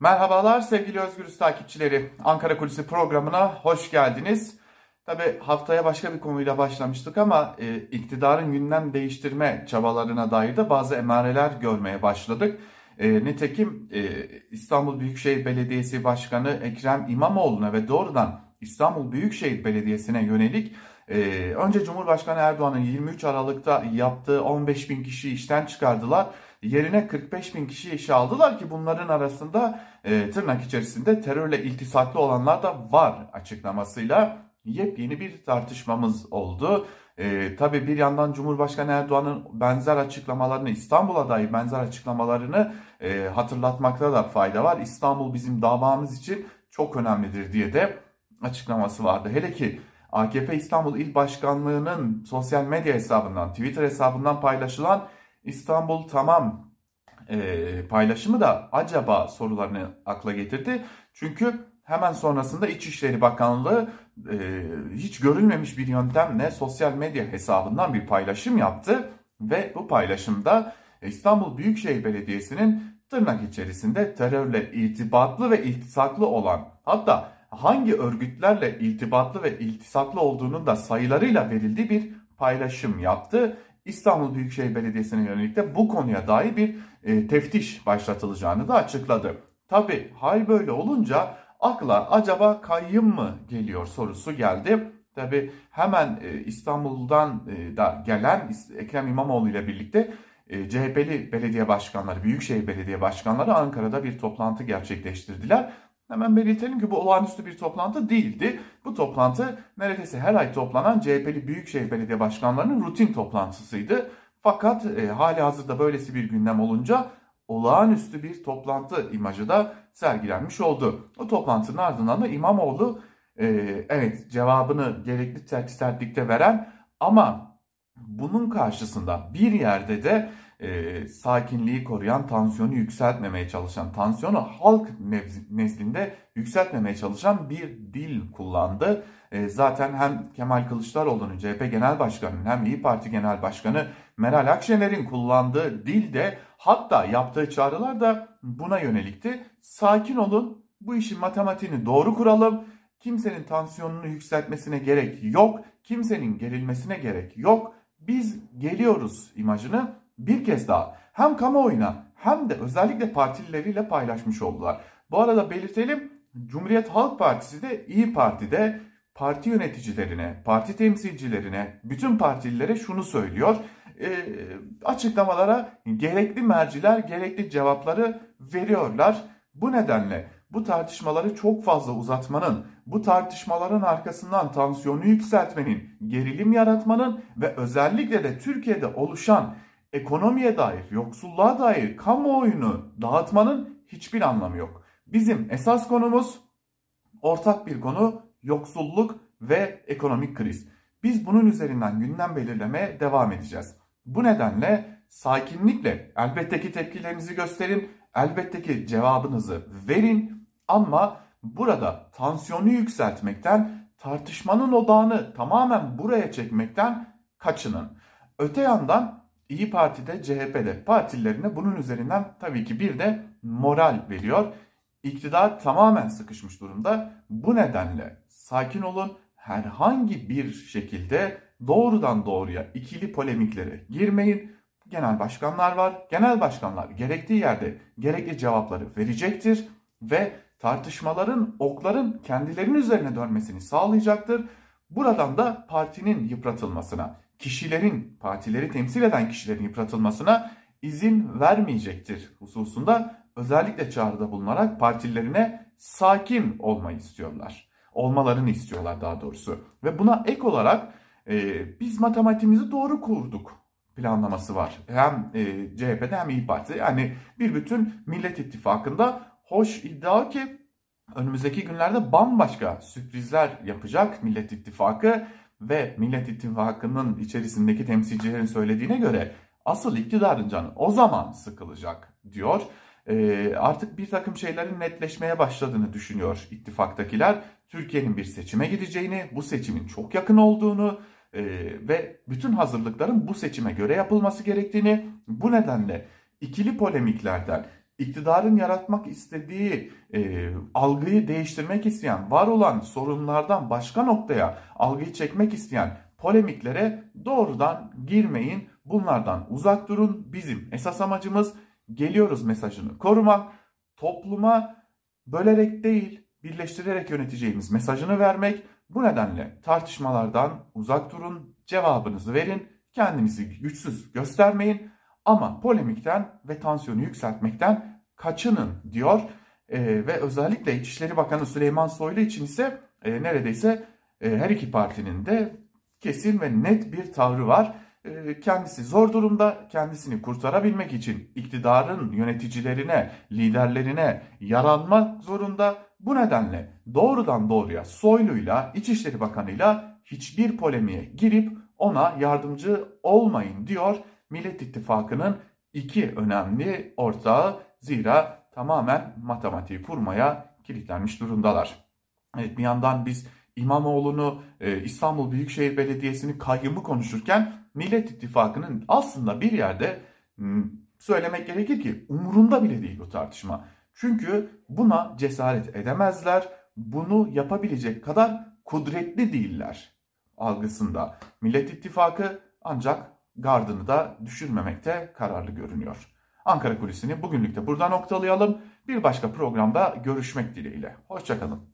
Merhabalar sevgili Özgürüz takipçileri. Ankara Kulisi programına hoş geldiniz. Tabi haftaya başka bir konuyla başlamıştık ama e, iktidarın gündem değiştirme çabalarına dair de bazı emareler görmeye başladık. E, nitekim e, İstanbul Büyükşehir Belediyesi Başkanı Ekrem İmamoğlu'na ve doğrudan İstanbul Büyükşehir Belediyesi'ne yönelik e, önce Cumhurbaşkanı Erdoğan'ın 23 Aralık'ta yaptığı 15 bin kişi işten çıkardılar yerine 45 bin kişi işe aldılar ki bunların arasında e, tırnak içerisinde terörle iltisaklı olanlar da var açıklamasıyla yepyeni bir tartışmamız oldu. E, tabii bir yandan Cumhurbaşkanı Erdoğan'ın benzer açıklamalarını İstanbul'a dair benzer açıklamalarını e, hatırlatmakta da fayda var. İstanbul bizim davamız için çok önemlidir diye de açıklaması vardı. Hele ki AKP İstanbul İl Başkanlığı'nın sosyal medya hesabından, Twitter hesabından paylaşılan İstanbul tamam e, paylaşımı da acaba sorularını akla getirdi. Çünkü hemen sonrasında İçişleri Bakanlığı e, hiç görülmemiş bir yöntemle sosyal medya hesabından bir paylaşım yaptı. Ve bu paylaşımda İstanbul Büyükşehir Belediyesi'nin tırnak içerisinde terörle irtibatlı ve iltisaklı olan hatta hangi örgütlerle irtibatlı ve iltisaklı olduğunun da sayılarıyla verildiği bir paylaşım yaptı. İstanbul Büyükşehir Belediyesi'ne yönelik de bu konuya dair bir e, teftiş başlatılacağını da açıkladı. Tabi hal böyle olunca akla acaba kayyım mı geliyor sorusu geldi. Tabi hemen e, İstanbul'dan e, da gelen Ekrem İmamoğlu ile birlikte e, CHP'li belediye başkanları, Büyükşehir Belediye Başkanları Ankara'da bir toplantı gerçekleştirdiler. Hemen belirtelim ki bu olağanüstü bir toplantı değildi. Bu toplantı neredeyse her ay toplanan CHP'li Büyükşehir Belediye Başkanlarının rutin toplantısıydı. Fakat e, hali hazırda böylesi bir gündem olunca olağanüstü bir toplantı imajı da sergilenmiş oldu. O toplantının ardından da İmamoğlu e, evet cevabını gerekli sertlikte veren ama bunun karşısında bir yerde de e, sakinliği koruyan, tansiyonu yükseltmemeye çalışan, tansiyonu halk nezdinde yükseltmemeye çalışan bir dil kullandı. E, zaten hem Kemal Kılıçdaroğlu'nun CHP Genel Başkanı'nın hem İyi Parti Genel Başkanı Meral Akşener'in kullandığı dil de hatta yaptığı çağrılar da buna yönelikti. Sakin olun, bu işin matematiğini doğru kuralım. Kimsenin tansiyonunu yükseltmesine gerek yok. Kimsenin gerilmesine gerek yok. Biz geliyoruz imajını bir kez daha hem kamuoyuna hem de özellikle partilileriyle paylaşmış oldular. Bu arada belirtelim Cumhuriyet Halk Partisi de İyi Parti'de parti yöneticilerine, parti temsilcilerine, bütün partililere şunu söylüyor. E, açıklamalara gerekli merciler, gerekli cevapları veriyorlar. Bu nedenle bu tartışmaları çok fazla uzatmanın, bu tartışmaların arkasından tansiyonu yükseltmenin, gerilim yaratmanın ve özellikle de Türkiye'de oluşan ekonomiye dair, yoksulluğa dair kamuoyunu dağıtmanın hiçbir anlamı yok. Bizim esas konumuz ortak bir konu yoksulluk ve ekonomik kriz. Biz bunun üzerinden gündem belirlemeye devam edeceğiz. Bu nedenle sakinlikle elbette ki tepkilerinizi gösterin, elbette ki cevabınızı verin ama burada tansiyonu yükseltmekten, tartışmanın odağını tamamen buraya çekmekten kaçının. Öte yandan İyi Parti'de, CHP'de partilerine bunun üzerinden tabii ki bir de moral veriyor. İktidar tamamen sıkışmış durumda. Bu nedenle sakin olun. Herhangi bir şekilde doğrudan doğruya ikili polemiklere girmeyin. Genel başkanlar var. Genel başkanlar gerektiği yerde gerekli cevapları verecektir ve tartışmaların, okların kendilerinin üzerine dönmesini sağlayacaktır. Buradan da partinin yıpratılmasına, kişilerin, partileri temsil eden kişilerin yıpratılmasına izin vermeyecektir hususunda özellikle çağrıda bulunarak partilerine sakin olmayı istiyorlar. Olmalarını istiyorlar daha doğrusu. Ve buna ek olarak e, biz matematiğimizi doğru kurduk planlaması var. Hem e, CHP'de hem İyi Parti. Yani bir bütün Millet İttifakı'nda hoş iddia ki önümüzdeki günlerde bambaşka sürprizler yapacak Millet İttifakı ve Millet İttifakı'nın içerisindeki temsilcilerin söylediğine göre asıl iktidarın canı o zaman sıkılacak diyor. E, artık bir takım şeylerin netleşmeye başladığını düşünüyor ittifaktakiler. Türkiye'nin bir seçime gideceğini, bu seçimin çok yakın olduğunu e, ve bütün hazırlıkların bu seçime göre yapılması gerektiğini, bu nedenle ikili polemiklerden, iktidarın yaratmak istediği e, algıyı değiştirmek isteyen, var olan sorunlardan başka noktaya algıyı çekmek isteyen polemiklere doğrudan girmeyin. Bunlardan uzak durun. Bizim esas amacımız geliyoruz mesajını korumak, topluma bölerek değil, birleştirerek yöneteceğimiz mesajını vermek. Bu nedenle tartışmalardan uzak durun, cevabınızı verin, kendinizi güçsüz göstermeyin ama polemikten ve tansiyonu yükseltmekten kaçının diyor. E, ve özellikle İçişleri Bakanı Süleyman Soylu için ise e, neredeyse e, her iki partinin de kesin ve net bir tavrı var. E, kendisi zor durumda, kendisini kurtarabilmek için iktidarın yöneticilerine, liderlerine yaranmak zorunda. Bu nedenle doğrudan doğruya Soylu'yla, İçişleri Bakanı'yla hiçbir polemiğe girip ona yardımcı olmayın diyor Millet İttifakı'nın iki önemli ortağı. Zira tamamen matematiği kurmaya kilitlenmiş durumdalar. Evet bir yandan biz İmamoğlu'nu e, İstanbul Büyükşehir Belediyesi'ni kayyımı konuşurken Millet İttifakı'nın aslında bir yerde söylemek gerekir ki umurunda bile değil bu tartışma. Çünkü buna cesaret edemezler. Bunu yapabilecek kadar kudretli değiller algısında. Millet İttifakı ancak gardını da düşürmemekte kararlı görünüyor. Ankara Kulisi'ni bugünlük de burada noktalayalım. Bir başka programda görüşmek dileğiyle. Hoşçakalın.